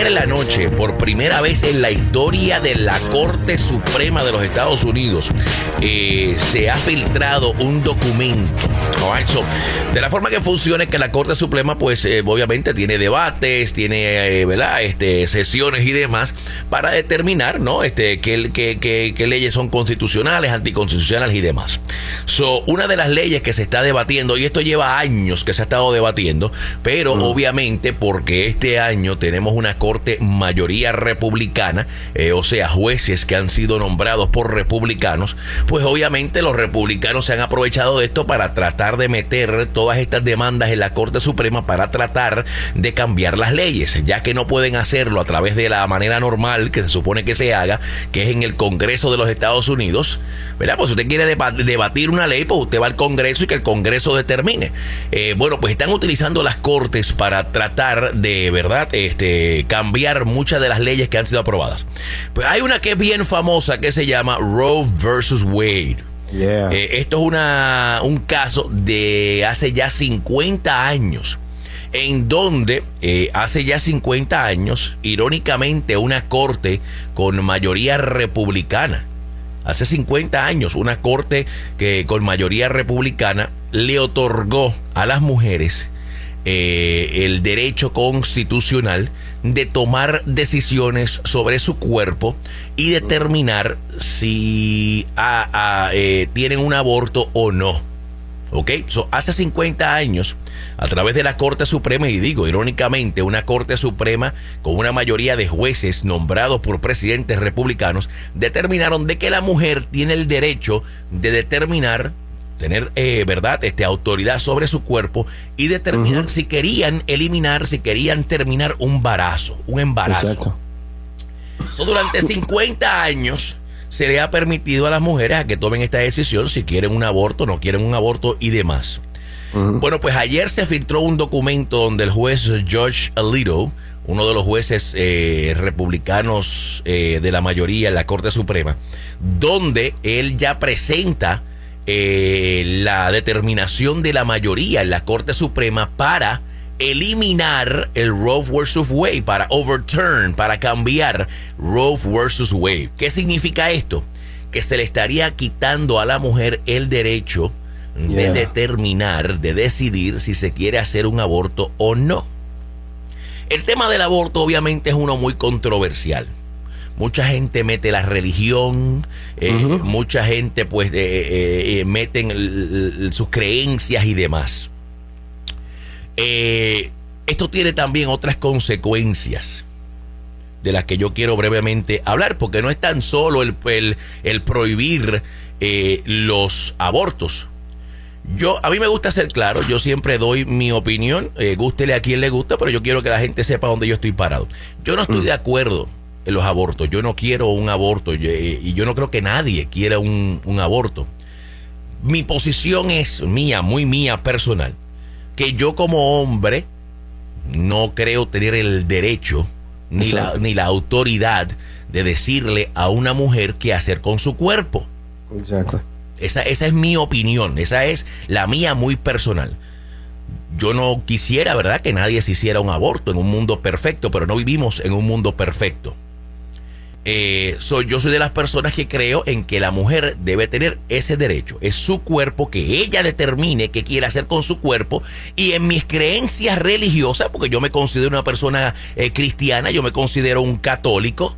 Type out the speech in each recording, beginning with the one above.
ayer la noche, por primera vez en la historia de la Corte Suprema de los Estados Unidos, eh, se ha filtrado un documento. de la forma que funciona es que la Corte Suprema, pues eh, obviamente tiene debates, tiene, eh, ¿verdad? Este, sesiones y demás para determinar, ¿no? Este, qué, qué, leyes son constitucionales, anticonstitucionales y demás. So, una de las leyes que se está debatiendo, y esto lleva años que se ha estado debatiendo, pero mm. obviamente porque este año tenemos una corte mayoría republicana, eh, o sea, jueces que han sido nombrados por republicanos, pues obviamente los republicanos se han aprovechado de esto para tratar de meter todas estas demandas en la Corte Suprema para tratar de cambiar las leyes, ya que no pueden hacerlo a través de la manera normal que se supone que se haga, que es en el Congreso de los Estados Unidos, ¿verdad? Pues si usted quiere debatir una ley, pues usted va al Congreso y que el Congreso determine. Eh, bueno, pues están utilizando las cortes para tratar de, ¿verdad?, este, cambiar muchas de las leyes que han sido aprobadas. Pues hay una que es bien famosa que se llama Roe versus Wade. Eh, esto es una, un caso de hace ya 50 años en donde eh, hace ya 50 años, irónicamente, una corte con mayoría republicana, hace 50 años, una corte que con mayoría republicana le otorgó a las mujeres eh, el derecho constitucional de tomar decisiones sobre su cuerpo y determinar si eh, tienen un aborto o no. ¿Ok? hace 50 años, a través de la Corte Suprema, y digo irónicamente, una Corte Suprema con una mayoría de jueces nombrados por presidentes republicanos, determinaron de que la mujer tiene el derecho de determinar tener, eh, ¿verdad?, este, autoridad sobre su cuerpo y determinar si querían eliminar, si querían terminar un embarazo, un embarazo. Exacto. durante 50 años se le ha permitido a las mujeres a que tomen esta decisión si quieren un aborto, no quieren un aborto y demás. Bueno, pues ayer se filtró un documento donde el juez George Alito, uno de los jueces eh, republicanos eh, de la mayoría en la Corte Suprema, donde él ya presenta eh, la determinación de la mayoría en la Corte Suprema para eliminar el Roe versus Wade, para overturn, para cambiar Roe versus Wade. ¿Qué significa esto? Que se le estaría quitando a la mujer el derecho de determinar, de decidir si se quiere hacer un aborto o no. El tema del aborto obviamente es uno muy controversial. Mucha gente mete la religión, eh, mucha gente pues eh, eh, meten sus creencias y demás. Eh, esto tiene también otras consecuencias de las que yo quiero brevemente hablar, porque no es tan solo el, el, prohibir los abortos. Yo, a mí me gusta ser claro, yo siempre doy mi opinión, eh, gústele a quien le gusta, pero yo quiero que la gente sepa dónde yo estoy parado. Yo no estoy mm. de acuerdo en los abortos, yo no quiero un aborto y yo no creo que nadie quiera un, un aborto. Mi posición es mía, muy mía, personal que yo como hombre no creo tener el derecho ni la, ni la, autoridad de decirle a una mujer qué hacer con su cuerpo. Exacto. Esa, esa es mi opinión, esa es la mía muy personal. Yo no quisiera, ¿verdad?, que nadie se hiciera un aborto en un mundo perfecto, pero no vivimos en un mundo perfecto. Eh, yo soy de las personas que creo en que la mujer debe tener ese derecho. Es su cuerpo, que ella determine qué quiere hacer con su cuerpo. Y en mis creencias religiosas, porque yo me considero una persona eh, cristiana, yo me considero un católico.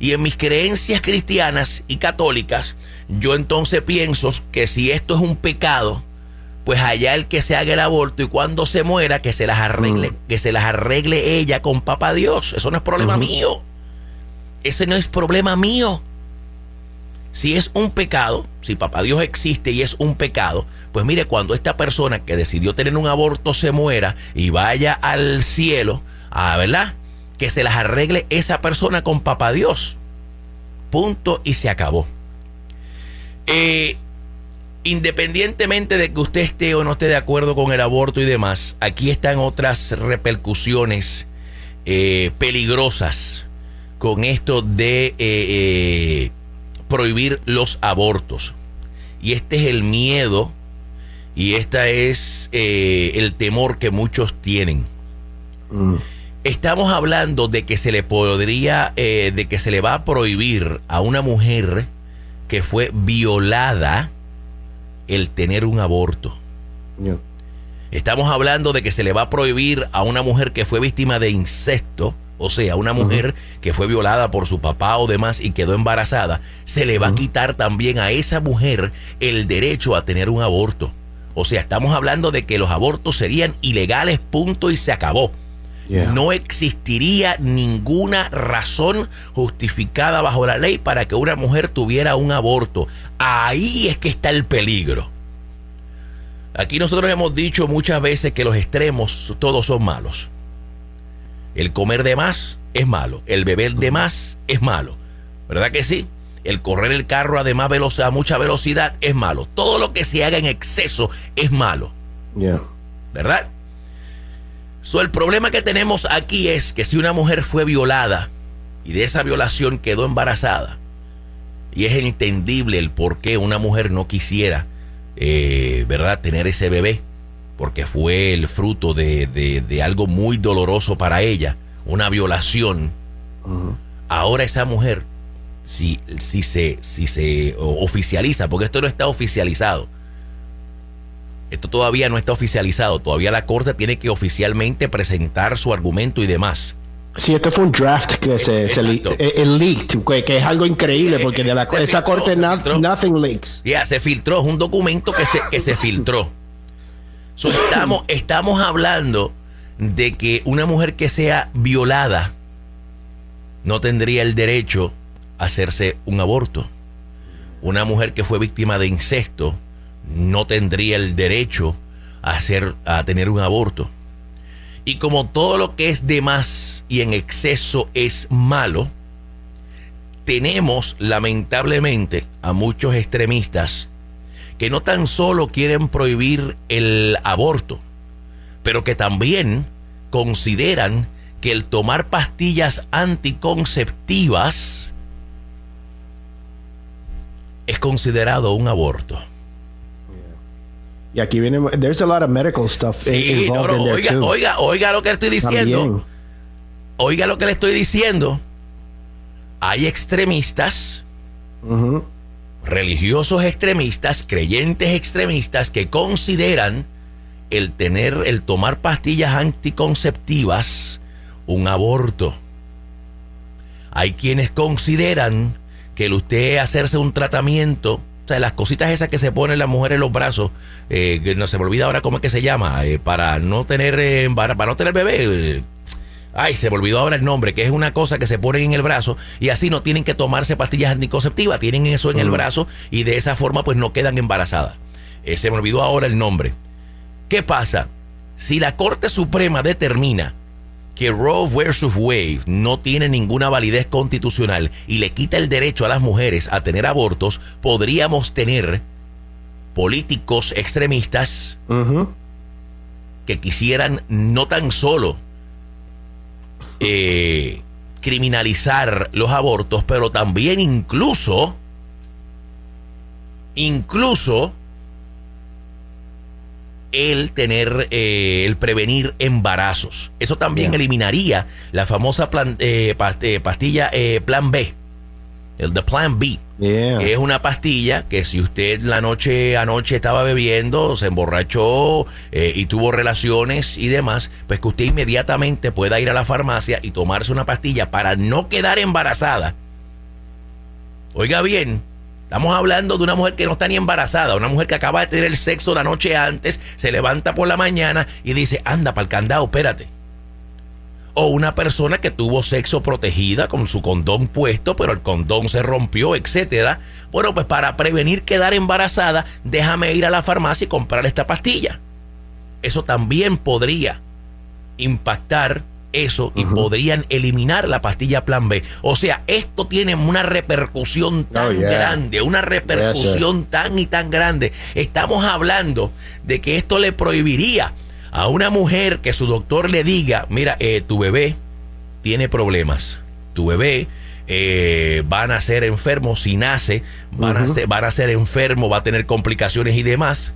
Y en mis creencias cristianas y católicas, yo entonces pienso que si esto es un pecado, pues allá el que se haga el aborto y cuando se muera, que se las arregle, mm. que se las arregle ella con papá Dios. Eso no es problema mío. Ese no es problema mío. Si es un pecado, si papá Dios existe y es un pecado, pues mire, cuando esta persona que decidió tener un aborto se muera y vaya al cielo, a ah, ¿verdad? Que se las arregle esa persona con papá Dios. Punto y se acabó. Eh, independientemente de que usted esté o no esté de acuerdo con el aborto y demás, aquí están otras repercusiones eh, peligrosas con esto de eh, prohibir los abortos. Y este es el miedo y este es el temor que muchos tienen. Mm. Estamos hablando de que se le podría, eh, de que se le va a prohibir a una mujer que fue violada el tener un aborto. Estamos hablando de que se le va a prohibir a una mujer que fue víctima de incesto, o sea, una mujer que fue violada por su papá o demás y quedó embarazada, se le va a quitar también a esa mujer el derecho a tener un aborto. O sea, estamos hablando de que los abortos serían ilegales, punto y se acabó. No existiría ninguna razón justificada bajo la ley para que una mujer tuviera un aborto. Ahí es que está el peligro. Aquí nosotros hemos dicho muchas veces que los extremos todos son malos. El comer de más es malo, el beber de más es malo. ¿Verdad que sí? El correr el carro a, más velocidad, a mucha velocidad es malo. Todo lo que se haga en exceso es malo. ¿Verdad? El problema que tenemos aquí es que si una mujer fue violada y de esa violación quedó embarazada, y es entendible el por qué una mujer no quisiera, eh, ¿verdad?, tener ese bebé, porque fue el fruto de, algo muy doloroso para ella, una violación. Ahora esa mujer, si, si, se, si se oficializa, porque esto no está oficializado, esto todavía no está oficializado. Todavía la Corte tiene que oficialmente presentar su argumento y demás. Sí, este fue un draft que se, eh, leaked, que, es algo increíble porque de la, esa corte nothing leaks. Ya, se filtró, es un documento que se, que se filtró. estamos, estamos hablando de que una mujer que sea violada no tendría el derecho a hacerse un aborto. Una mujer que fue víctima de incesto no tendría el derecho a, hacer, a tener un aborto. Y como todo lo que es de más y en exceso es malo, tenemos lamentablemente a muchos extremistas que no tan solo quieren prohibir el aborto, pero que también consideran que el tomar pastillas anticonceptivas es considerado un aborto. Y aquí viene, there's a lot of medical stuff involved in there oiga, too. Oiga, oiga lo que le estoy diciendo. Oiga lo que le estoy diciendo. Hay extremistas, religiosos extremistas, creyentes extremistas que consideran el tener, el tomar pastillas anticonceptivas un aborto. Hay quienes consideran que el usted hacerse un tratamiento o sea, las cositas esas que se ponen las mujeres en los brazos, eh, que no se me olvida ahora cómo es que se llama, eh, para no tener eh, para, no tener bebé. Ay, se me olvidó ahora el nombre, que es una cosa que se ponen en el brazo y así no tienen que tomarse pastillas anticonceptivas, tienen eso en el brazo y de esa forma pues no quedan embarazadas. se me olvidó ahora el nombre. ¿Qué pasa? Si la Corte Suprema determina que Roe vs. Wade no tiene ninguna validez constitucional y le quita el derecho a las mujeres a tener abortos, podríamos tener políticos extremistas que quisieran no tan solo eh, criminalizar los abortos, pero también incluso, incluso el tener, eh, el prevenir embarazos. Eso también eliminaría la famosa eh, eh, pastilla Plan B, el de Plan B. es una pastilla que si usted la noche anoche estaba bebiendo, se emborrachó y tuvo relaciones y demás, pues que usted inmediatamente pueda ir a la farmacia y tomarse una pastilla para no quedar embarazada. Oiga bien, Estamos hablando de una mujer que no está ni embarazada, una mujer que acaba de tener el sexo la noche antes, se levanta por la mañana y dice, anda para el candado, espérate. O una persona que tuvo sexo protegida con su condón puesto, pero el condón se rompió, etcétera. Bueno, pues para prevenir quedar embarazada, déjame ir a la farmacia y comprar esta pastilla. Eso también podría impactar eso y podrían eliminar la pastilla plan B. O sea, esto tiene una repercusión oh, tan grande, una repercusión tan y tan grande. Estamos hablando de que esto le prohibiría a una mujer que su doctor le diga, mira, eh, tu bebé tiene problemas, tu bebé eh, van a ser enfermos si nace, van, a ser, van a ser enfermos, va a tener complicaciones y demás.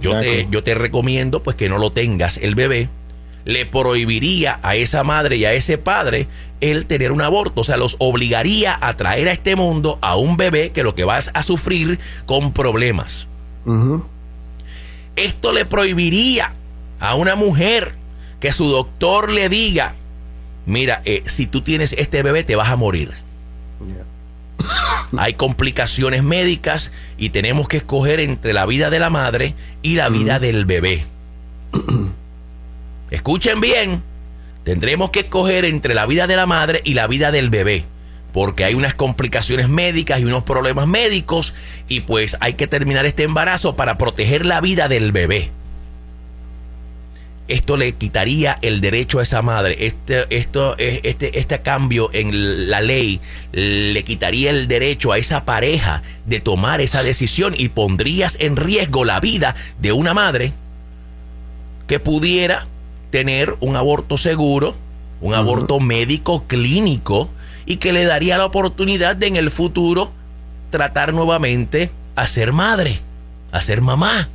Yo te, yo te recomiendo pues que no lo tengas el bebé le prohibiría a esa madre y a ese padre el tener un aborto. O sea, los obligaría a traer a este mundo a un bebé que lo que va a sufrir con problemas. Esto le prohibiría a una mujer que su doctor le diga, mira, eh, si tú tienes este bebé te vas a morir. Hay complicaciones médicas y tenemos que escoger entre la vida de la madre y la vida del bebé. Escuchen bien, tendremos que escoger entre la vida de la madre y la vida del bebé, porque hay unas complicaciones médicas y unos problemas médicos y pues hay que terminar este embarazo para proteger la vida del bebé. Esto le quitaría el derecho a esa madre. Este, esto, este, este cambio en la ley le quitaría el derecho a esa pareja de tomar esa decisión y pondrías en riesgo la vida de una madre que pudiera tener un aborto seguro, un aborto médico clínico y que le daría la oportunidad de en el futuro tratar nuevamente a ser madre, a ser mamá.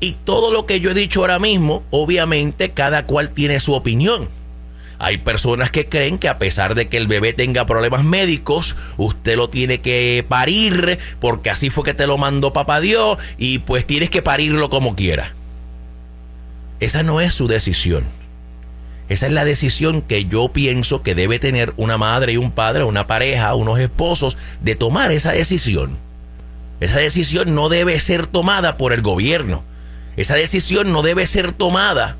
Y todo lo que yo he dicho ahora mismo, obviamente cada cual tiene su opinión. Hay personas que creen que a pesar de que el bebé tenga problemas médicos, usted lo tiene que parir porque así fue que te lo mandó papá Dios y pues tienes que parirlo como quiera. Esa no es su decisión. Esa es la decisión que yo pienso que debe tener una madre y un padre, una pareja, unos esposos, de tomar esa decisión. Esa decisión no debe ser tomada por el gobierno. Esa decisión no debe ser tomada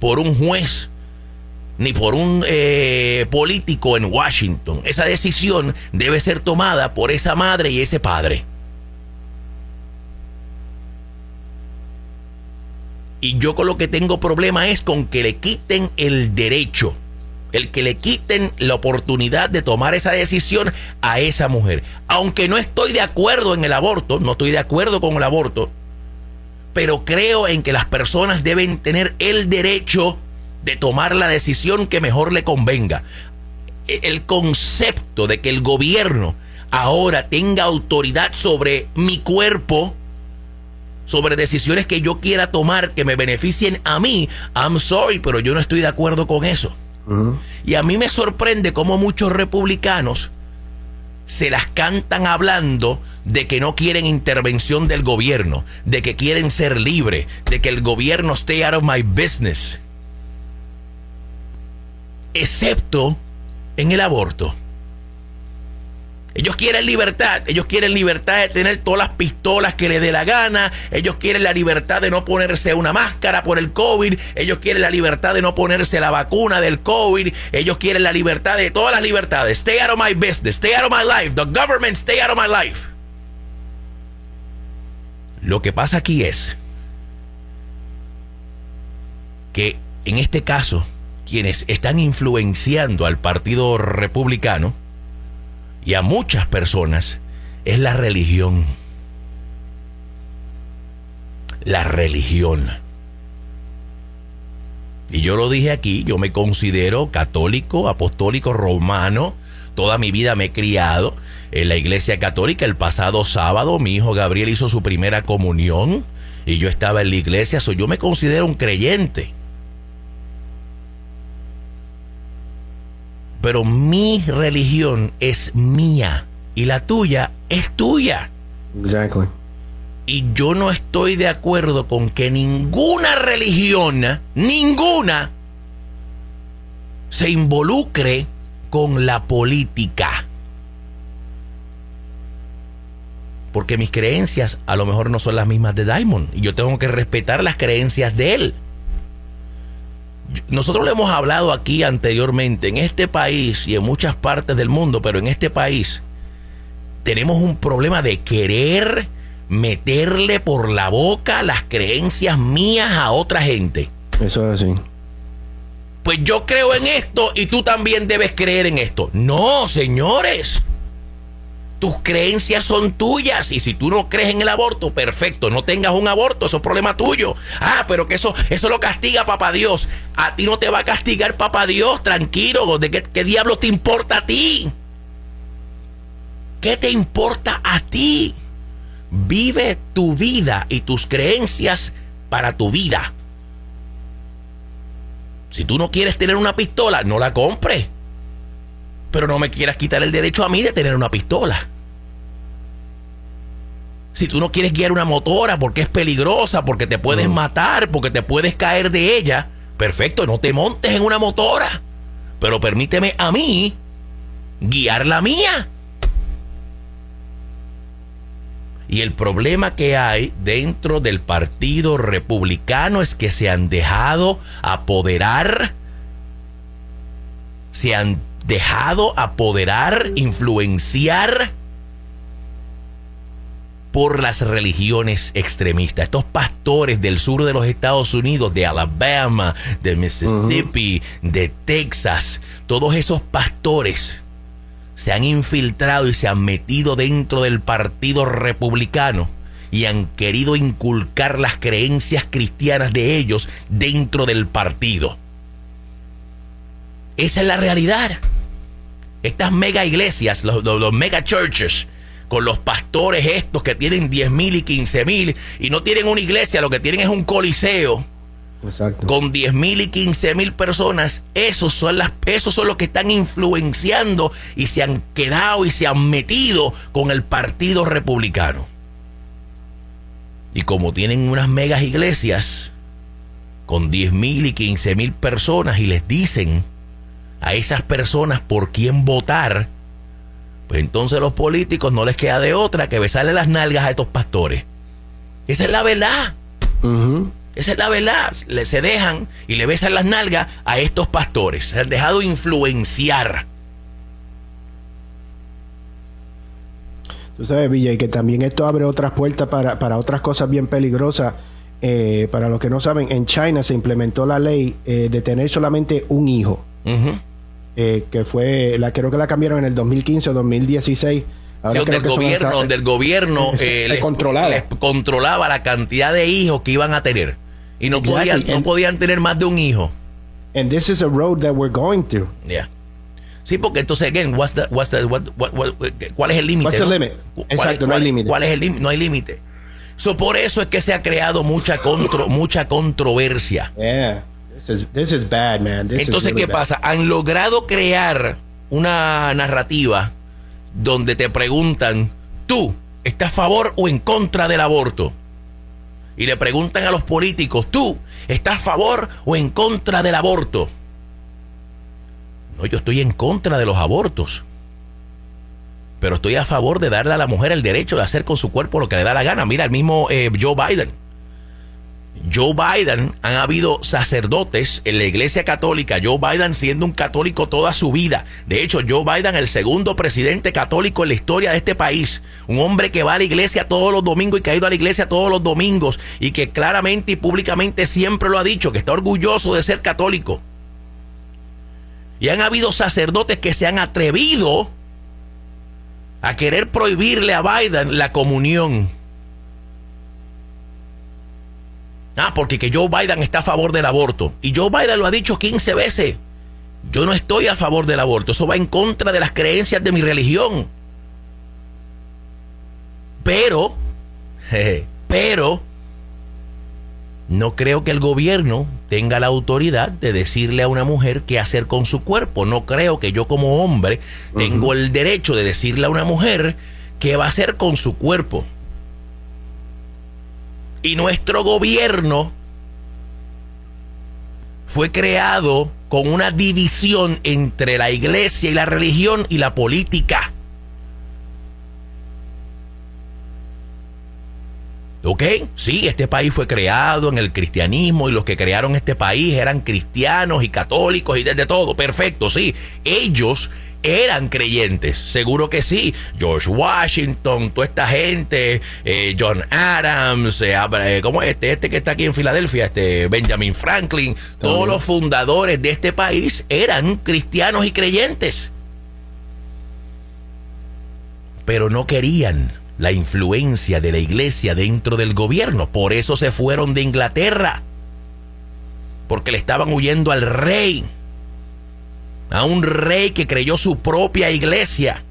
por un juez ni por un eh, político en Washington. Esa decisión debe ser tomada por esa madre y ese padre. Y yo con lo que tengo problema es con que le quiten el derecho, el que le quiten la oportunidad de tomar esa decisión a esa mujer. Aunque no estoy de acuerdo en el aborto, no estoy de acuerdo con el aborto, pero creo en que las personas deben tener el derecho de tomar la decisión que mejor le convenga. E, el concepto de que el gobierno ahora tenga autoridad sobre mi cuerpo, sobre decisiones que yo quiera tomar que me beneficien a mí, I'm sorry, pero yo no estoy de acuerdo con eso. Y a mí me sorprende cómo muchos republicanos se las cantan hablando de que no quieren intervención del gobierno, de que quieren ser libres, de que el gobierno stay out of my business. Excepto en el aborto. Ellos quieren libertad, ellos quieren libertad de tener todas las pistolas que les dé la gana, ellos quieren la libertad de no ponerse una máscara por el COVID, ellos quieren la libertad de no ponerse la vacuna del COVID, ellos quieren la libertad de todas las libertades. Stay out of my business, stay out of my life, the government stay out of my life. Lo que pasa aquí es que en este caso, quienes están influenciando al Partido Republicano, y a muchas personas es la religión. La religión. Y yo lo dije aquí, yo me considero católico, apostólico, romano. Toda mi vida me he criado en la iglesia católica. El pasado sábado mi hijo Gabriel hizo su primera comunión y yo estaba en la iglesia. So, yo me considero un creyente. Pero mi religión es mía y la tuya es tuya. Exactly. Y yo no estoy de acuerdo con que ninguna religión, ninguna, se involucre con la política. Porque mis creencias a lo mejor no son las mismas de Diamond. Y yo tengo que respetar las creencias de él nosotros lo hemos hablado aquí anteriormente, en este país y en muchas partes del mundo, pero en este país tenemos un problema de querer meterle por la boca las creencias mías a otra gente. Eso es así. Pues yo creo en esto y tú también debes creer en esto. No, señores. Tus creencias son tuyas y si tú no crees en el aborto, perfecto, no tengas un aborto, eso es problema tuyo. Ah, pero que eso, eso lo castiga papá Dios. A ti no te va a castigar papá Dios, tranquilo. ¿De qué, qué diablo te importa a ti? ¿Qué te importa a ti? Vive tu vida y tus creencias para tu vida. Si tú no quieres tener una pistola, no la compres. Pero no me quieras quitar el derecho a mí de tener una pistola. Si tú no quieres guiar una motora porque es peligrosa, porque te puedes mm. matar, porque te puedes caer de ella, perfecto, no te montes en una motora. Pero permíteme a mí guiar la mía. Y el problema que hay dentro del Partido Republicano es que se han dejado apoderar, se han dejado apoderar, influenciar por las religiones extremistas. Estos pastores del sur de los Estados Unidos, de Alabama, de Mississippi, de Texas, todos esos pastores se han infiltrado y se han metido dentro del Partido Republicano y han querido inculcar las creencias cristianas de ellos dentro del partido. Esa es la realidad. Estas mega iglesias, los, mega churches, con los pastores estos que tienen 10 mil y 15 mil y no tienen una iglesia, lo que tienen es un coliseo. Con 10 mil y 15 mil personas, esos son, las, esos son los que están influenciando y se han quedado y se han metido con el Partido Republicano. Y como tienen unas megas iglesias con 10 mil y 15 mil personas y les dicen a esas personas por quién votar, pues entonces los políticos no les queda de otra que besarle las nalgas a estos pastores. Esa es la verdad. Esa es la verdad. Le, se dejan y le besan las nalgas a estos pastores. Se han dejado influenciar. Tú sabes, Villa, y que también esto abre otras puertas para, otras cosas bien peligrosas. Eh, para los que no saben, en China se implementó la ley eh, de tener solamente un hijo. Eh, que fue, la creo que la cambiaron en el 2015 o 2016. Ahora donde, el gobierno, donde el gobierno eh, controlaba. la cantidad de hijos que iban a tener. Y no, podían, no podían tener más de un hijo. And this is a road that we're going through. Yeah. Sí, porque entonces, again, what's the, what's the, what, ¿cuál es el límite? Exacto, no hay límite. ¿Cuál es el límite? No hay límite. So, por eso es que se ha creado mucha, contro, mucha controversia. Yeah. This is, bad, man. Entonces, ¿qué pasa? Han logrado crear una narrativa donde te preguntan, ¿tú estás a favor o en contra del aborto? Y le preguntan a los políticos, ¿tú estás a favor o en contra del aborto? No, yo estoy en contra de los abortos. Pero estoy a favor de darle a la mujer el derecho de hacer con su cuerpo lo que le da la gana. Mira, el mismo eh, Joe Biden Joe Biden, han habido sacerdotes en la iglesia católica, Joe Biden siendo un católico toda su vida. De hecho, Joe Biden, el segundo presidente católico en la historia de este país, un hombre que va a la iglesia todos los domingos y que ha ido a la iglesia todos los domingos y que claramente y públicamente siempre lo ha dicho, que está orgulloso de ser católico. Y han habido sacerdotes que se han atrevido a querer prohibirle a Biden la comunión Ah, porque que Joe Biden está a favor del aborto. Y Joe Biden lo ha dicho 15 veces. Yo no estoy a favor del aborto. Eso va en contra de las creencias de mi religión. Pero, pero, no creo que el gobierno tenga la autoridad de decirle a una mujer qué hacer con su cuerpo. No creo que yo como hombre tengo el derecho de decirle a una mujer qué va a hacer con su cuerpo. Y nuestro gobierno fue creado con una división entre la iglesia y la religión y la política. ¿Ok? Sí, este país fue creado en el cristianismo y los que crearon este país eran cristianos y católicos y desde todo. Perfecto, sí. Ellos eran creyentes, seguro que sí. George Washington, toda esta gente, eh, John Adams, eh, eh, ¿cómo es este? Este que está aquí en Filadelfia, este Benjamin Franklin, todos los fundadores de este país eran cristianos y creyentes. Pero no querían la influencia de la iglesia dentro del gobierno. Por eso se fueron de Inglaterra. Porque le estaban huyendo al rey a un rey que creyó su propia iglesia,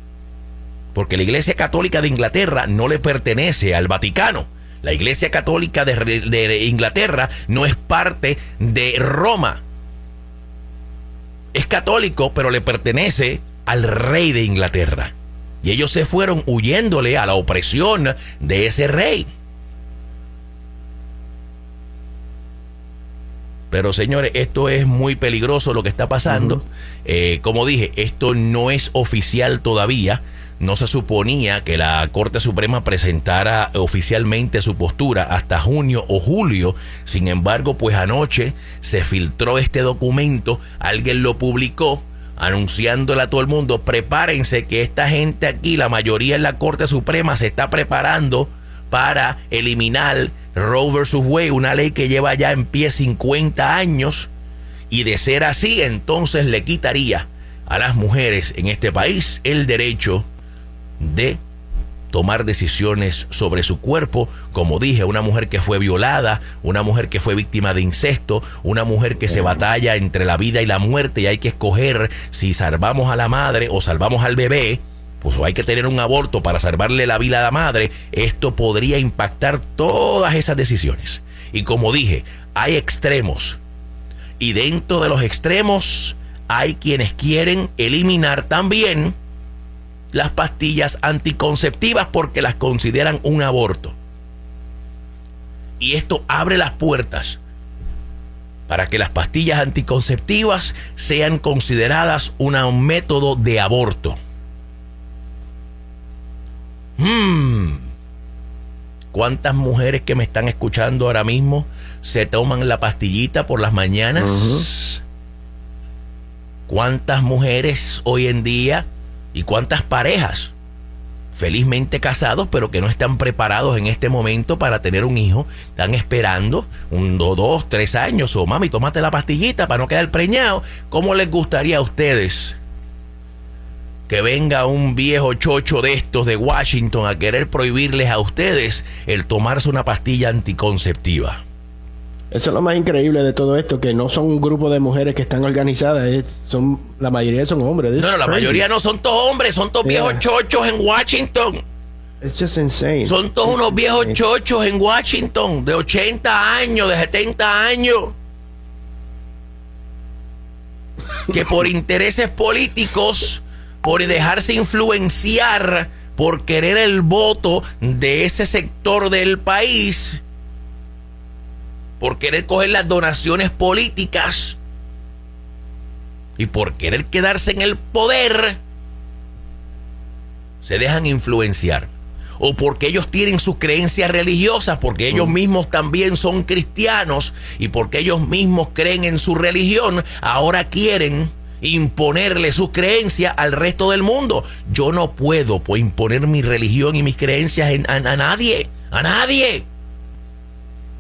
porque la iglesia católica de Inglaterra no le pertenece al Vaticano. La Iglesia Católica de, Inglaterra no es parte de Roma. Es católico, pero le pertenece al rey de Inglaterra. Y ellos se fueron huyéndole a la opresión de ese rey. Pero señores, esto es muy peligroso lo que está pasando. Eh, como dije, esto no es oficial todavía. No se suponía que la Corte Suprema presentara oficialmente su postura hasta junio o julio. Sin embargo, pues anoche se filtró este documento, alguien lo publicó anunciándole a todo el mundo, prepárense que esta gente aquí, la mayoría en la Corte Suprema, se está preparando para eliminar Roe versus Wade, una ley que lleva ya en pie 50 años, y de ser así, entonces le quitaría a las mujeres en este país el derecho de tomar decisiones sobre su cuerpo, como dije, una mujer que fue violada, una mujer que fue víctima de incesto, una mujer que se batalla entre la vida y la muerte y hay que escoger si salvamos a la madre o salvamos al bebé, pues hay que tener un aborto para salvarle la vida a la madre, esto podría impactar todas esas decisiones. Y como dije, hay extremos. Y dentro de los extremos hay quienes quieren eliminar también las pastillas anticonceptivas porque las consideran un aborto. Y esto abre las puertas para que las pastillas anticonceptivas sean consideradas un método de aborto. Hmm. ¿Cuántas mujeres que me están escuchando ahora mismo se toman la pastillita por las mañanas? ¿Cuántas mujeres hoy en día y cuántas parejas felizmente casados, pero que no están preparados en este momento para tener un hijo, están esperando un, dos, tres años, o mami, tómate la pastillita para no quedar preñado. ¿Cómo les gustaría a ustedes que venga un viejo chocho de estos de Washington a querer prohibirles a ustedes el tomarse una pastilla anticonceptiva. Eso es lo más increíble de todo esto, que no son un grupo de mujeres que están organizadas, son la mayoría son hombres. no, no, la mayoría no son todos hombres, son todos viejos chochos en Washington. It's just insane. Son todos unos viejos chochos en Washington, de 80 años, de 70 años. Que por intereses políticos por dejarse influenciar, por querer el voto de ese sector del país, por querer coger las donaciones políticas y por querer quedarse en el poder, se dejan influenciar. O porque ellos tienen sus creencias religiosas, porque ellos mm. mismos también son cristianos y porque ellos mismos creen en su religión, ahora quieren imponerle sus creencias al resto del mundo. Yo no puedo pues, imponer mi religión y mis creencias a, nadie, a nadie.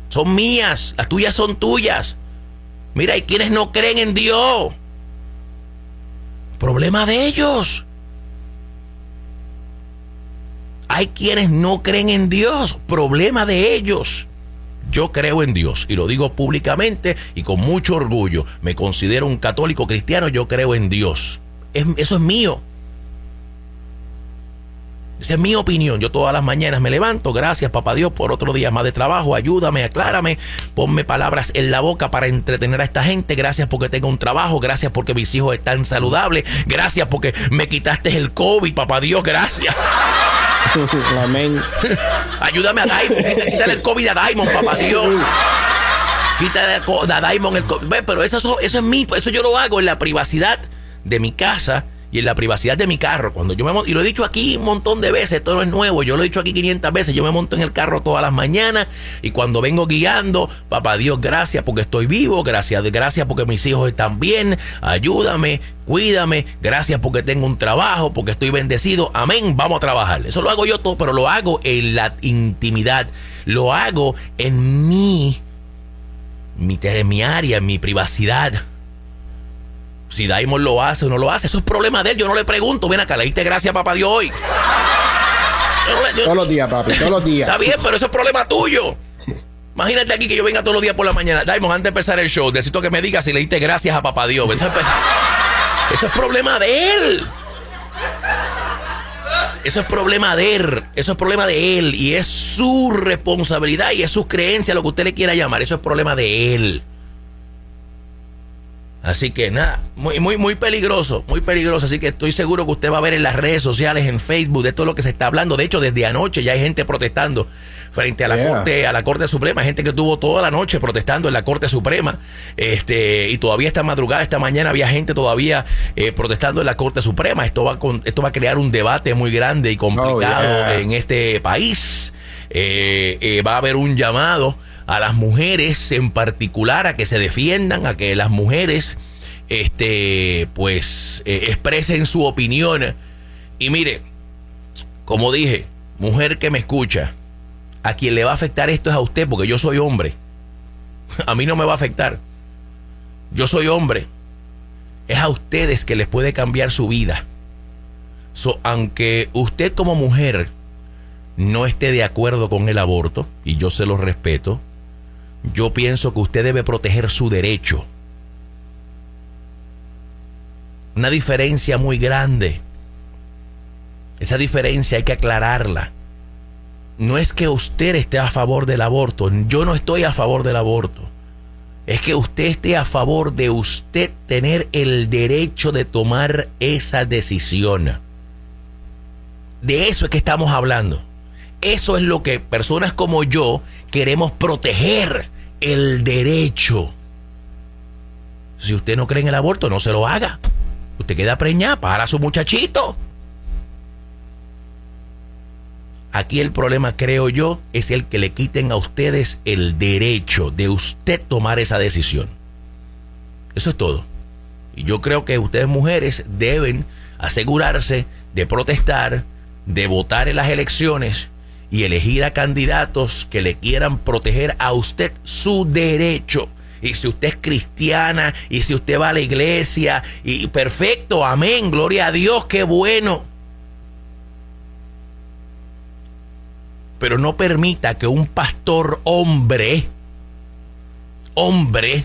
Son mías, las tuyas son tuyas. Mira, hay quienes no creen en Dios. Problema de ellos. Hay quienes no creen en Dios. Problema de ellos. Yo creo en Dios y lo digo públicamente y con mucho orgullo. Me considero un católico cristiano, yo creo en Dios. eso es mío. Esa es mi opinión. Yo todas las mañanas me levanto. Gracias, papá Dios, por otro día más de trabajo. Ayúdame, aclárame. Ponme palabras en la boca para entretener a esta gente. Gracias porque tengo un trabajo. Gracias porque mis hijos están saludables. Gracias porque me quitaste el COVID, papá Dios. Gracias. Amén. Ayúdame a Daimon. Quítale el COVID a Daimon, papá Dios. Quítale a Daimon el COVID. Pero eso, eso es mí. Eso yo lo hago en la privacidad de mi casa y en la privacidad de mi carro. Cuando yo me monto, y lo he dicho aquí un montón de veces, esto no es nuevo, yo lo he dicho aquí 500 veces, yo me monto en el carro todas las mañanas y cuando vengo guiando, papá Dios, gracias porque estoy vivo, gracias, gracias porque mis hijos están bien, ayúdame, cuídame, gracias porque tengo un trabajo, porque estoy bendecido, amén, vamos a trabajar. Eso lo hago yo todo, pero lo hago en la intimidad, lo hago en mi, mi, en mi área, en mi privacidad. Si Daimon lo hace o no lo hace, eso es problema de él. Yo no le pregunto, ven acá, le diste gracias, papá Dios, hoy. todos los días, papi, todos los días. Está bien, pero eso es problema tuyo. Imagínate aquí que yo venga todos los días por la mañana. Daimon, antes de empezar el show, necesito que me digas si le diste gracias a papá Dios. Eso es, problema de él. eso es problema de él, eso es problema de él y es su responsabilidad y es su creencia, lo que usted le quiera llamar, eso es problema de él. Así que nada, muy, muy, muy peligroso, muy peligroso. Así que estoy seguro que usted va a ver en las redes sociales, en Facebook, de todo lo que se está hablando. De hecho, desde anoche ya hay gente protestando frente a la Corte, a la Corte Suprema, gente que estuvo toda la noche protestando en la Corte Suprema, este, y todavía esta madrugada, esta mañana había gente todavía eh, protestando en la Corte Suprema. Esto va, con, esto va a crear un debate muy grande y complicado oh, en este país. Eh, eh, va a haber un llamado a las mujeres en particular a que se defiendan, a que las mujeres este, pues expresen su opinión. Y mire, como dije, mujer que me escucha, a quien le va a afectar esto es a usted, porque yo soy hombre. A mí no me va a afectar. Yo soy hombre. Es a ustedes que les puede cambiar su vida. aunque usted como mujer no esté de acuerdo con el aborto, y yo se lo respeto, yo pienso que usted debe proteger su derecho. Una diferencia muy grande. Esa diferencia hay que aclararla no es que usted esté a favor del aborto, yo no estoy a favor del aborto. Es que usted esté a favor de usted tener el derecho de tomar esa decisión. De eso es que estamos hablando. Eso es lo que personas como yo queremos proteger, el derecho. Si usted no cree en el aborto, no se lo haga. Usted queda preñada para su muchachito. Aquí el problema, creo yo, es el que le quiten a ustedes el derecho de usted tomar esa decisión. Eso es todo. Y yo creo que ustedes mujeres deben asegurarse de protestar, de votar en las elecciones y elegir a candidatos que le quieran proteger a usted su derecho. Y si usted es cristiana y si usted va a la iglesia, y perfecto, amén, gloria a Dios, qué bueno. pero no permita que un pastor hombre, hombre,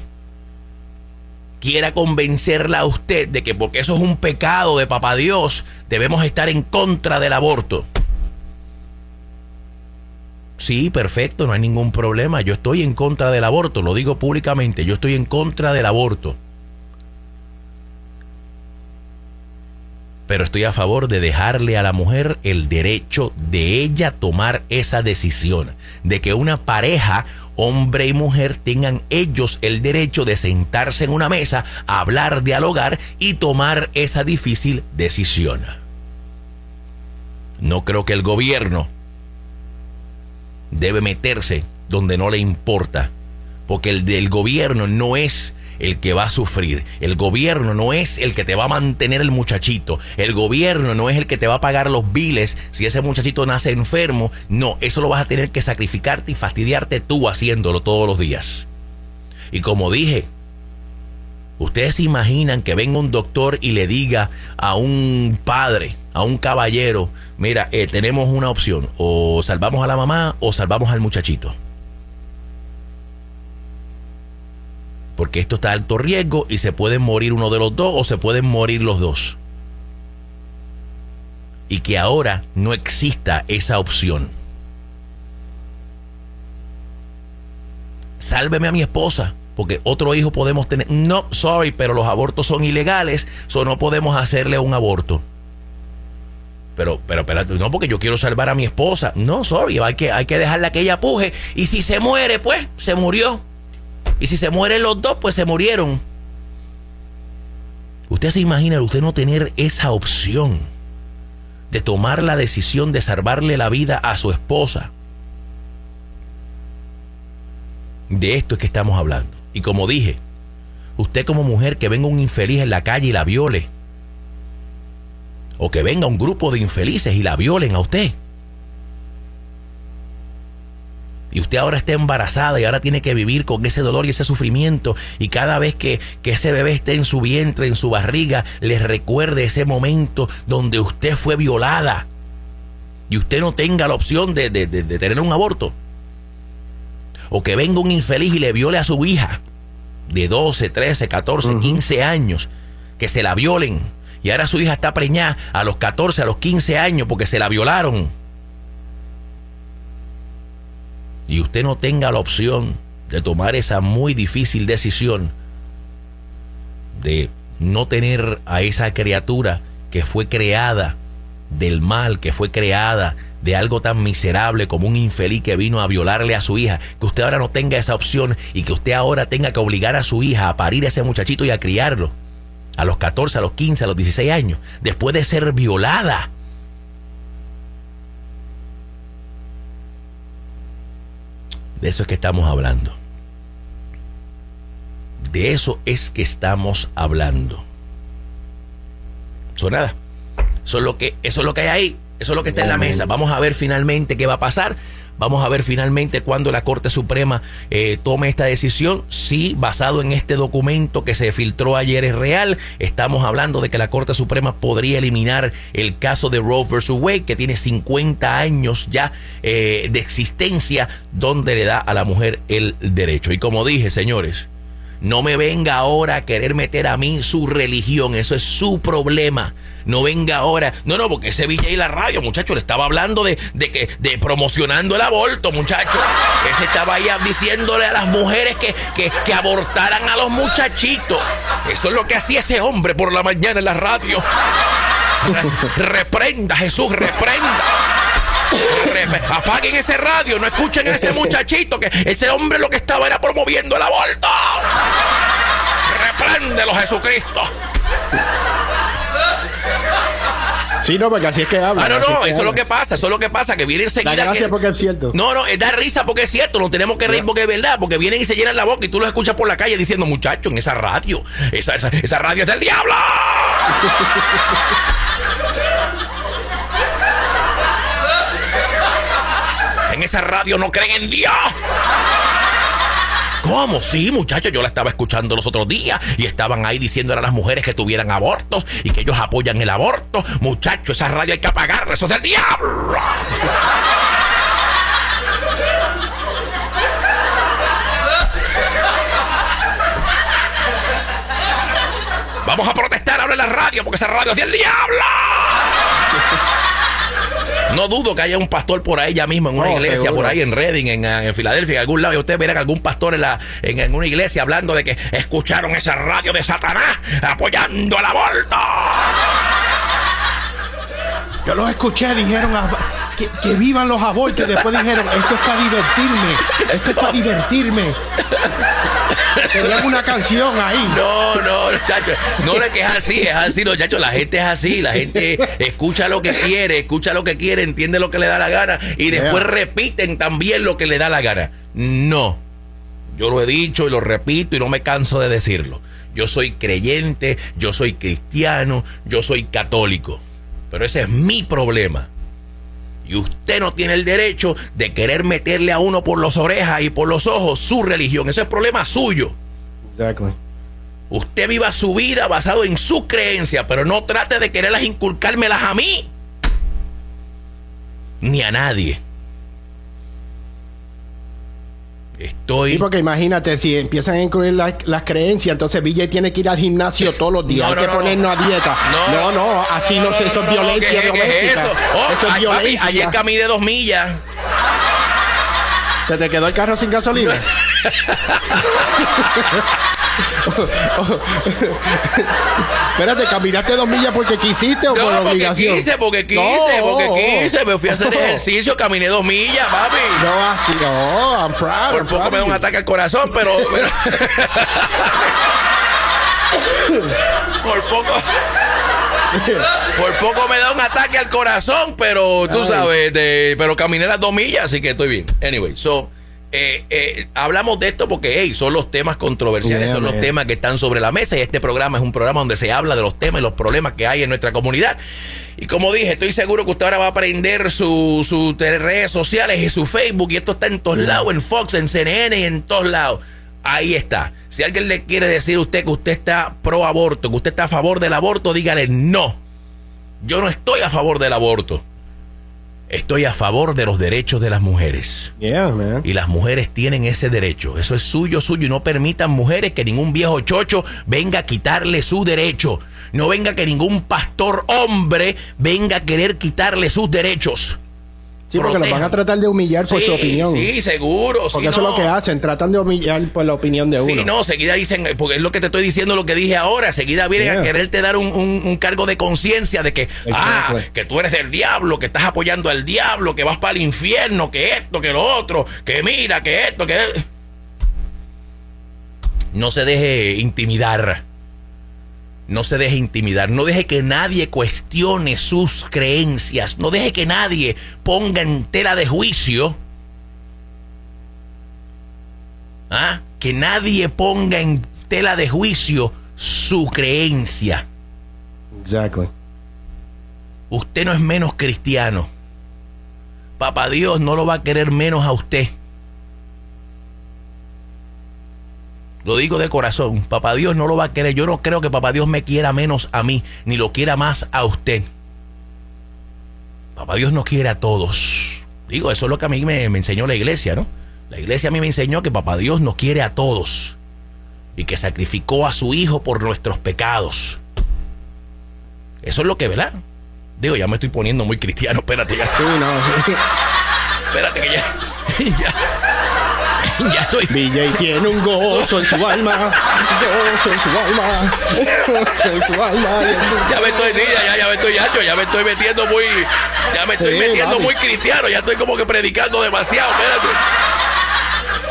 quiera convencerla a usted de que porque eso es un pecado de papá Dios, debemos estar en contra del aborto. Sí, perfecto, no hay ningún problema. Yo estoy en contra del aborto, lo digo públicamente, yo estoy en contra del aborto. pero estoy a favor de dejarle a la mujer el derecho de ella tomar esa decisión, de que una pareja, hombre y mujer, tengan ellos el derecho de sentarse en una mesa, hablar, dialogar y tomar esa difícil decisión. No creo que el gobierno debe meterse donde no le importa, porque el del gobierno no es el que va a sufrir. El gobierno no es el que te va a mantener el muchachito. El gobierno no es el que te va a pagar los biles si ese muchachito nace enfermo. No, eso lo vas a tener que sacrificarte y fastidiarte tú haciéndolo todos los días. Y como dije, ustedes se imaginan que venga un doctor y le diga a un padre, a un caballero, mira, eh, tenemos una opción, o salvamos a la mamá o salvamos al muchachito. porque esto está a alto riesgo y se pueden morir uno de los dos o se pueden morir los dos. Y que ahora no exista esa opción. Sálveme a mi esposa, porque otro hijo podemos tener. No, sorry, pero los abortos son ilegales, so no podemos hacerle un aborto. Pero, pero, espérate, no, porque yo quiero salvar a mi esposa. No, sorry, hay que, hay que dejarla que ella puje. Y si se muere, pues, se murió. Y si se mueren los dos, pues se murieron. Usted se imagina usted no tener esa opción de tomar la decisión de salvarle la vida a su esposa. De esto es que estamos hablando. Y como dije, usted como mujer que venga un infeliz en la calle y la viole, o que venga un grupo de infelices y la violen a usted, y usted ahora está embarazada y ahora tiene que vivir con ese dolor y ese sufrimiento y cada vez que, ese bebé esté en su vientre, en su barriga, le recuerde ese momento donde usted fue violada y usted no tenga la opción de, tener un aborto. O que venga un infeliz y le viole a su hija de 12, 13, 14, 15 años, que se la violen y ahora su hija está preñada a los 14, a los 15 años porque se la violaron. Y usted no tenga la opción de tomar esa muy difícil decisión de no tener a esa criatura que fue creada del mal, que fue creada de algo tan miserable como un infeliz que vino a violarle a su hija, que usted ahora no tenga esa opción y que usted ahora tenga que obligar a su hija a parir a ese muchachito y a criarlo a los 14, a los 15, a los 16 años, después de ser violada. De eso es que estamos hablando. De eso es que estamos hablando. Eso nada. Eso es lo que, eso es lo que hay ahí. Eso es lo que está en la mesa. Vamos a ver finalmente qué va a pasar. Vamos a ver finalmente cuándo la Corte Suprema eh, tome esta decisión. Si basado en este documento que se filtró ayer es real, estamos hablando de que la Corte Suprema podría eliminar el caso de Roe vs. Wade, que tiene 50 años ya eh, de existencia, donde le da a la mujer el derecho. Y como dije, señores, no me venga ahora a querer meter a mí su religión, eso es su problema. No venga ahora. No, no, porque ese y la radio, muchacho, le estaba hablando de, de, que, de promocionando el aborto, muchacho. Ese estaba ahí diciéndole a las mujeres que, que, que abortaran a los muchachitos. Eso es lo que hacía ese hombre por la mañana en la radio. reprenda, Jesús, reprenda. Apaguen ese radio, no escuchen a ese muchachito, que ese hombre lo que estaba era promoviendo el aborto. Repréndelo, Jesucristo. Sí, no, porque así es que habla. Ah, no, no, eso es lo que pasa, eso es lo que pasa, que vienen enseguida. Da gracias porque es cierto. No, no, da risa porque es cierto, no tenemos que reír porque es verdad, porque vienen y se llenan la boca y tú los escuchas por la calle diciendo, muchacho, en esa radio, esa, esa, esa radio es del diablo. en esa radio no creen en Dios. ¿Cómo? Sí, muchachos, yo la estaba escuchando los otros días y estaban ahí diciendo a las mujeres que tuvieran abortos y que ellos apoyan el aborto. Muchachos, esa radio hay que apagarla, eso es del diablo. Vamos a protestar ahora en la radio porque esa radio es del diablo. No dudo que haya un pastor por ahí ya mismo en una iglesia, por ahí en Reading, en, Filadelfia, en algún lado, y ustedes verán algún pastor en, la, en, una iglesia hablando de que escucharon esa radio de Satanás apoyando el aborto. Yo los escuché, dijeron que, vivan los abortos y después dijeron, esto es para divertirme, esto es para divertirme. Tenían una canción ahí. No, no, muchachos. No le que es así, es así, muchachos. La gente es así. La gente escucha lo que quiere, escucha lo que quiere, entiende lo que le da la gana y después repiten también lo que le da la gana. No. Yo lo he dicho y lo repito y no me canso de decirlo. Yo soy creyente, yo soy cristiano, yo soy católico. Pero ese es mi problema. Y usted no tiene el derecho de querer meterle a uno por las orejas y por los ojos su religión. Ese es problema suyo. Exactly. Usted viva su vida basado en su creencia, pero no trate de quererlas inculcármelas a mí. Ni a nadie. Estoy. Sí, porque imagínate, si empiezan a incluir las creencias, entonces Villa tiene que ir al gimnasio todos los días. Hay que ponernos a dieta. No, no, así no, sé, eso es violencia doméstica. eso? es violencia. ayer caminé dos millas. ¿Se te quedó el carro sin gasolina? Espérate, ¿caminaste dos millas porque quisiste o por obligación? Quise, porque quise, porque quise. Me fui a hacer ejercicio, caminé dos millas, papi. No, así, no, I'm proud. Por poco me da un ataque al corazón, pero. por poco. Por poco me da un ataque al corazón, pero tú sabes, pero caminé las dos millas, así que estoy bien. Anyway, so. Eh, eh, hablamos de esto porque hey, son los temas controversiales, son los temas que están sobre la mesa y este programa es un programa donde se habla de los temas y los problemas que hay en nuestra comunidad. Y como dije, estoy seguro que usted ahora va a aprender sus su redes sociales y su Facebook y esto está en todos lados, en Fox, en CNN y en todos lados. Ahí está. Si alguien le quiere decir a usted que usted está pro aborto, que usted está a favor del aborto, dígale no. Yo no estoy a favor del aborto. Estoy a favor de los derechos de las mujeres. Yeah, man. Y las mujeres tienen ese derecho. Eso es suyo, suyo. Y no permitan mujeres que ningún viejo chocho venga a quitarle su derecho. No venga que ningún pastor hombre venga a querer quitarle sus derechos. Sí, porque los van a tratar de humillar por Sí, su opinión. Sí, seguro. Porque sí, eso no. es lo que hacen, tratan de humillar por la opinión de uno. Sí, no, seguida dicen, eh, porque es lo que te estoy diciendo, lo que dije ahora, seguida vienen Yeah. a quererte dar un, un- un cargo de conciencia de que, ah, que tú eres del diablo, que estás apoyando al diablo, que vas para el infierno, que esto, que lo otro, que mira, que esto, que... No se deje intimidar. No se deje intimidar, no deje que nadie cuestione sus creencias, no deje que nadie ponga en tela de juicio ¿ah? que nadie ponga en tela de juicio su creencia. Exactly. Usted no es menos cristiano. Papá Dios no lo va a querer menos a usted. Lo digo de corazón. Papá Dios no lo va a querer. Yo no creo que Papá Dios me quiera menos a mí, ni lo quiera más a usted. Papá Dios nos quiere a todos. Digo, eso es lo que a mí me, me enseñó la iglesia, ¿no? La iglesia a mí me enseñó que Papá Dios nos quiere a todos y que sacrificó a su Hijo por nuestros pecados. Eso es lo que, ¿verdad? Digo, ya me estoy poniendo muy cristiano, espérate, ya, Sí, no. espérate que ya, ya, ya estoy. BJ tiene un gozo en su alma, gozo en su alma, gozo en su alma. y en su- Ya me estoy, sí, ya, ya, me estoy hacho, ya me estoy metiendo muy, ya me estoy Sí, metiendo papi. muy cristiano, ya estoy como que predicando demasiado, espérate.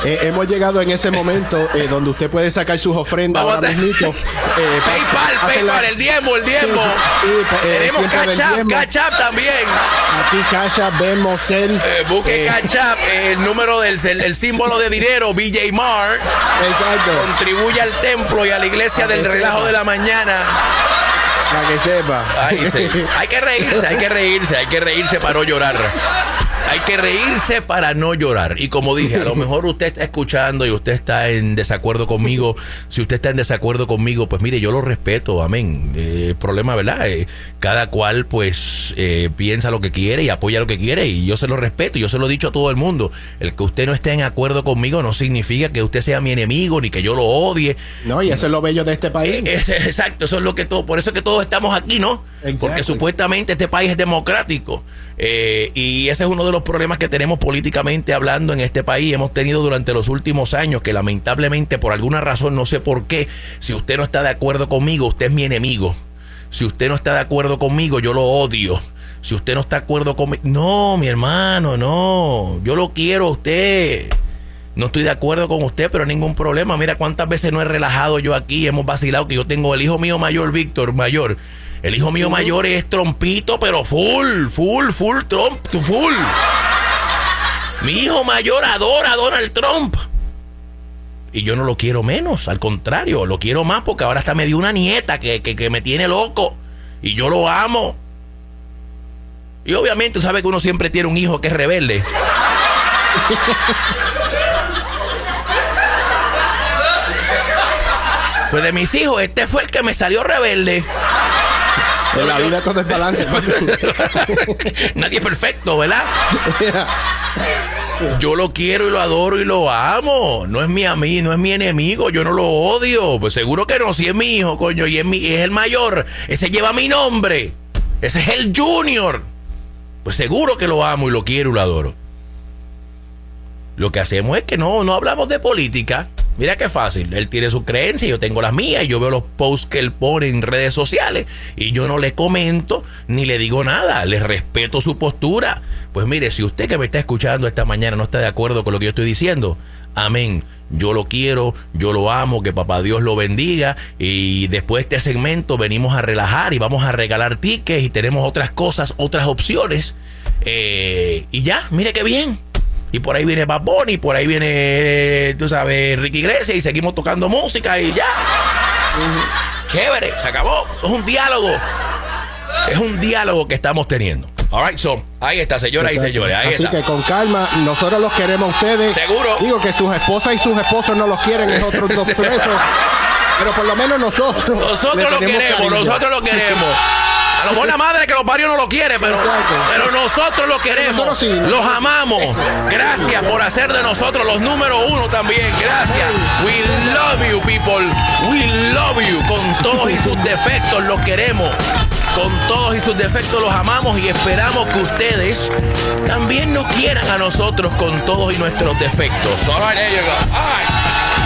Eh, hemos llegado en ese momento eh, donde usted puede sacar sus ofrendas Vamos ahora a. Eh, pa- PayPal, la- PayPal, el diezmo, el diezmo. Sí, Tenemos Cash App. Cash también. Aquí Casha vemos el. Busque Cash App, el número del el, el símbolo de dinero, BJ Mar. Exacto. Contribuye al templo y a la iglesia del relajo de la mañana. Para que sepa. Ay, sí. Hay que reírse, hay que reírse, hay que reírse para no llorar. Hay que reírse para no llorar. Y como dije, a lo mejor usted está escuchando y usted está en desacuerdo conmigo. Si usted está en desacuerdo conmigo, pues mire, yo lo respeto, amén. Eh, el problema, ¿verdad? Eh, cada cual pues eh, piensa lo que quiere y apoya lo que quiere y yo se lo respeto. Yo se lo he dicho a todo el mundo. El que usted no esté en acuerdo conmigo no significa que usted sea mi enemigo ni que yo lo odie. No, y eso es lo bello de este país. Eh, exacto, eso es lo que todo, por eso es que todos estamos aquí, ¿no? Porque supuestamente este país es democrático. Eh, y ese es uno de los problemas que tenemos políticamente hablando en este país. Hemos tenido durante los últimos años que lamentablemente por alguna razón, no sé por qué, si usted no está de acuerdo conmigo, usted es mi enemigo. Si usted no está de acuerdo conmigo, yo lo odio. Si usted no está de acuerdo conmigo... No, mi hermano, no. Yo lo quiero usted. No estoy de acuerdo con usted, pero ningún problema. Mira cuántas veces no he relajado yo aquí, hemos vacilado que yo tengo el hijo mío mayor, Víctor, mayor. El hijo mío mayor es trompito, pero full, full, full Trump, full. Mi hijo mayor adora a Donald Trump. Y yo no lo quiero menos, al contrario, lo quiero más porque ahora hasta me dio una nieta que, que, que me tiene loco. Y yo lo amo. Y obviamente, sabe que uno siempre tiene un hijo que es rebelde. Pues de mis hijos, este fue el que me salió rebelde. En la vida todo es balance. Nadie es perfecto, ¿verdad? Yo lo quiero y lo adoro y lo amo. No es mi amigo, no es mi enemigo, yo no lo odio. Pues seguro que no, si es mi hijo, coño, y es, mi, es el mayor. Ese lleva mi nombre. Ese es el junior. Pues seguro que lo amo y lo quiero y lo adoro. Lo que hacemos es que no, no hablamos de política. Mira qué fácil. Él tiene su creencia, yo tengo las mías, yo veo los posts que él pone en redes sociales y yo no le comento ni le digo nada. Le respeto su postura. Pues mire, si usted que me está escuchando esta mañana no está de acuerdo con lo que yo estoy diciendo, amén. Yo lo quiero, yo lo amo, que papá Dios lo bendiga. Y después de este segmento venimos a relajar y vamos a regalar tickets y tenemos otras cosas, otras opciones. Eh, y ya, mire qué bien. Y por ahí viene Bad Bunny, por ahí viene, tú sabes, Ricky Iglesias y seguimos tocando música y ya. Chévere, se acabó. Es un diálogo. Es un diálogo que estamos teniendo. All right, so, ahí está, señoras y Exacto. señores. Ahí Así está. que con calma, nosotros los queremos a ustedes. Seguro. Digo que sus esposas y sus esposos no los quieren, es otros dos pesos. Pero por lo menos nosotros. Nosotros lo queremos, cariño. nosotros lo queremos. A lo mejor la madre que los parió no lo quiere, pero, pero nosotros lo queremos. Los amamos. Gracias por hacer de nosotros los número uno también. Gracias. We love you, people. We love you. Con todos y sus defectos los queremos. Con todos y sus defectos los amamos y esperamos que ustedes también nos quieran a nosotros con todos y nuestros defectos. All right, there you go. All right.